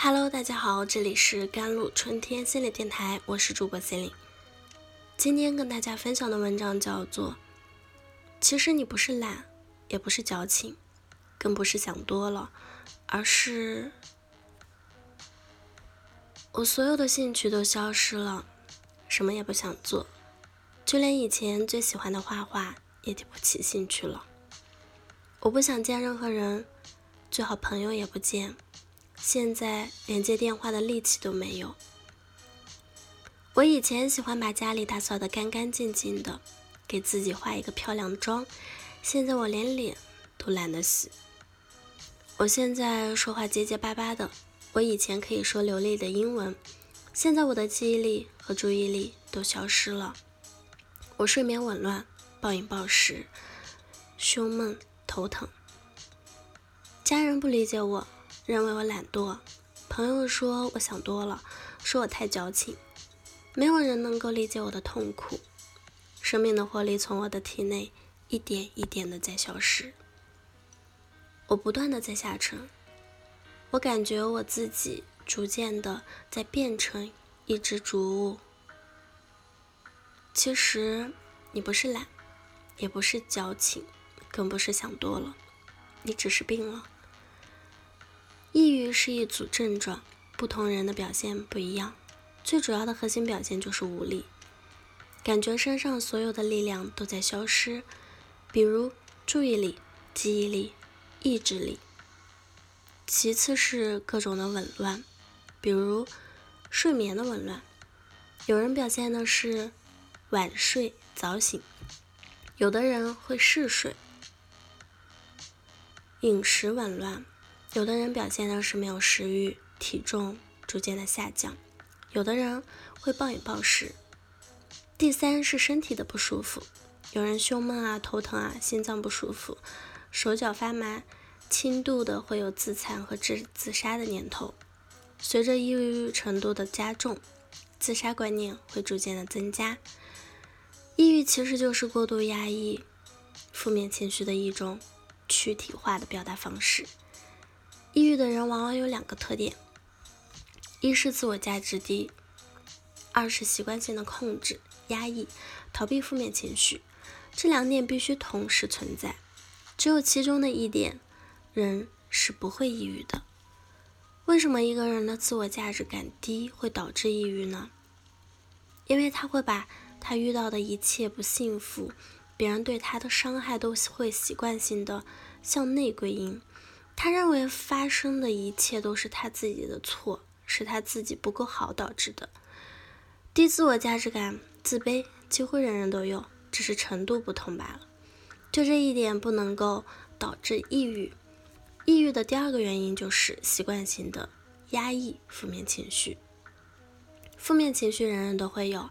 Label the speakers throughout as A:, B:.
A: Hello，大家好，这里是甘露春天心理电台，我是主播心灵。今天跟大家分享的文章叫做《其实你不是懒，也不是矫情，更不是想多了，而是我所有的兴趣都消失了，什么也不想做，就连以前最喜欢的画画也提不起兴趣了。我不想见任何人，最好朋友也不见。”现在连接电话的力气都没有。我以前喜欢把家里打扫得干干净净的，给自己化一个漂亮的妆。现在我连脸都懒得洗。我现在说话结结巴巴的。我以前可以说流利的英文，现在我的记忆力和注意力都消失了。我睡眠紊乱，暴饮暴食，胸闷头疼。家人不理解我。认为我懒惰，朋友说我想多了，说我太矫情，没有人能够理解我的痛苦，生命的活力从我的体内一点一点的在消失，我不断的在下沉，我感觉我自己逐渐的在变成一只植物。其实你不是懒，也不是矫情，更不是想多了，你只是病了。抑郁是一组症状，不同人的表现不一样。最主要的核心表现就是无力，感觉身上所有的力量都在消失，比如注意力、记忆力、意志力。其次是各种的紊乱，比如睡眠的紊乱。有人表现的是晚睡早醒，有的人会嗜睡。饮食紊乱。有的人表现的是没有食欲，体重逐渐的下降；有的人会暴饮暴食。第三是身体的不舒服，有人胸闷啊、头疼啊、心脏不舒服、手脚发麻，轻度的会有自残和自自杀的念头。随着抑郁程度的加重，自杀观念会逐渐的增加。抑郁其实就是过度压抑负面情绪的一种躯体化的表达方式。抑郁的人往往有两个特点：一是自我价值低，二是习惯性的控制、压抑、逃避负面情绪。这两点必须同时存在，只有其中的一点，人是不会抑郁的。为什么一个人的自我价值感低会导致抑郁呢？因为他会把他遇到的一切不幸福、别人对他的伤害，都会习惯性的向内归因。他认为发生的一切都是他自己的错，是他自己不够好导致的。低自我价值感、自卑，几乎人人都有，只是程度不同罢了。就这一点不能够导致抑郁。抑郁的第二个原因就是习惯性的压抑负面情绪。负面情绪人人都会有，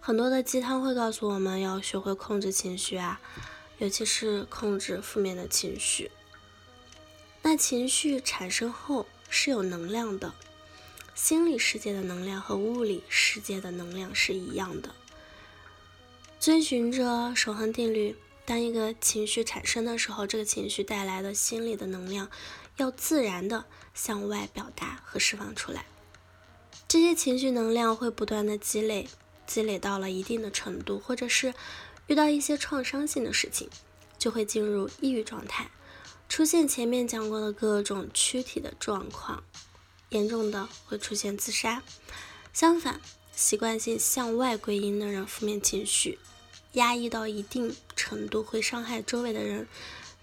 A: 很多的鸡汤会告诉我们要学会控制情绪啊，尤其是控制负面的情绪。那情绪产生后是有能量的，心理世界的能量和物理世界的能量是一样的。遵循着守恒定律，当一个情绪产生的时候，这个情绪带来的心理的能量要自然的向外表达和释放出来。这些情绪能量会不断的积累，积累到了一定的程度，或者是遇到一些创伤性的事情，就会进入抑郁状态。出现前面讲过的各种躯体的状况，严重的会出现自杀。相反，习惯性向外归因的人，负面情绪压抑到一定程度会伤害周围的人，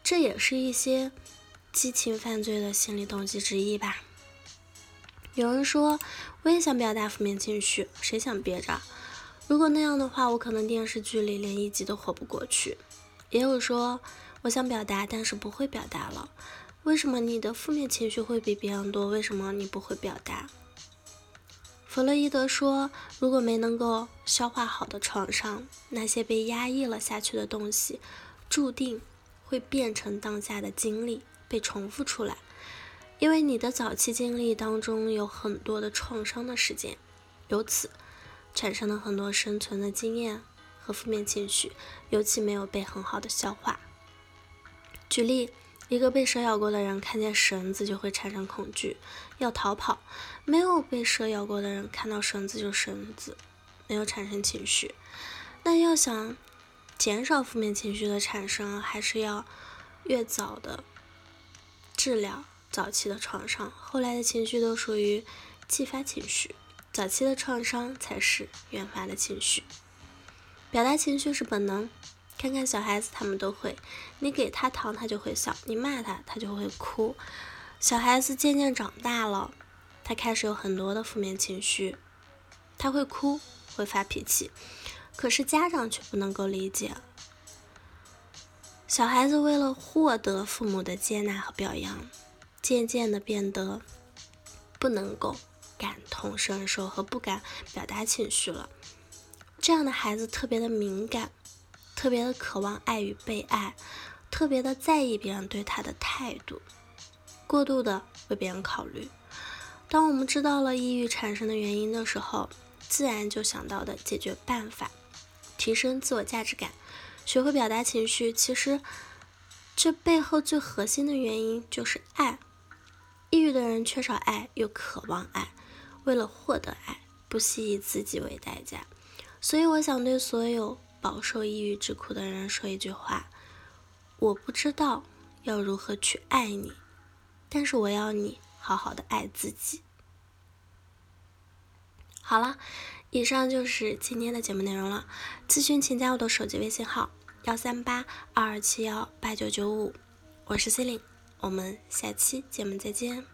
A: 这也是一些激情犯罪的心理动机之一吧。有人说，我也想表达负面情绪，谁想憋着？如果那样的话，我可能电视剧里连一集都活不过去。也有说。我想表达，但是不会表达了。为什么你的负面情绪会比别人多？为什么你不会表达？弗洛伊德说，如果没能够消化好的创伤，那些被压抑了下去的东西，注定会变成当下的经历，被重复出来。因为你的早期经历当中有很多的创伤的事件，由此产生了很多生存的经验和负面情绪，尤其没有被很好的消化。举例，一个被蛇咬过的人看见绳子就会产生恐惧，要逃跑；没有被蛇咬过的人看到绳子就绳子，没有产生情绪。那要想减少负面情绪的产生，还是要越早的治疗早期的创伤，后来的情绪都属于继发情绪，早期的创伤才是原发的情绪。表达情绪是本能。看看小孩子，他们都会，你给他糖，他就会笑；你骂他，他就会哭。小孩子渐渐长大了，他开始有很多的负面情绪，他会哭，会发脾气。可是家长却不能够理解，小孩子为了获得父母的接纳和表扬，渐渐的变得不能够感同身受和不敢表达情绪了。这样的孩子特别的敏感。特别的渴望爱与被爱，特别的在意别人对他的态度，过度的为别人考虑。当我们知道了抑郁产生的原因的时候，自然就想到的解决办法，提升自我价值感，学会表达情绪。其实这背后最核心的原因就是爱。抑郁的人缺少爱，又渴望爱，为了获得爱，不惜以自己为代价。所以我想对所有。饱受抑郁之苦的人说一句话：“我不知道要如何去爱你，但是我要你好好的爱自己。”好了，以上就是今天的节目内容了。咨询请加我的手机微信号：幺三八二二七幺八九九五，我是 C 琳，我们下期节目再见。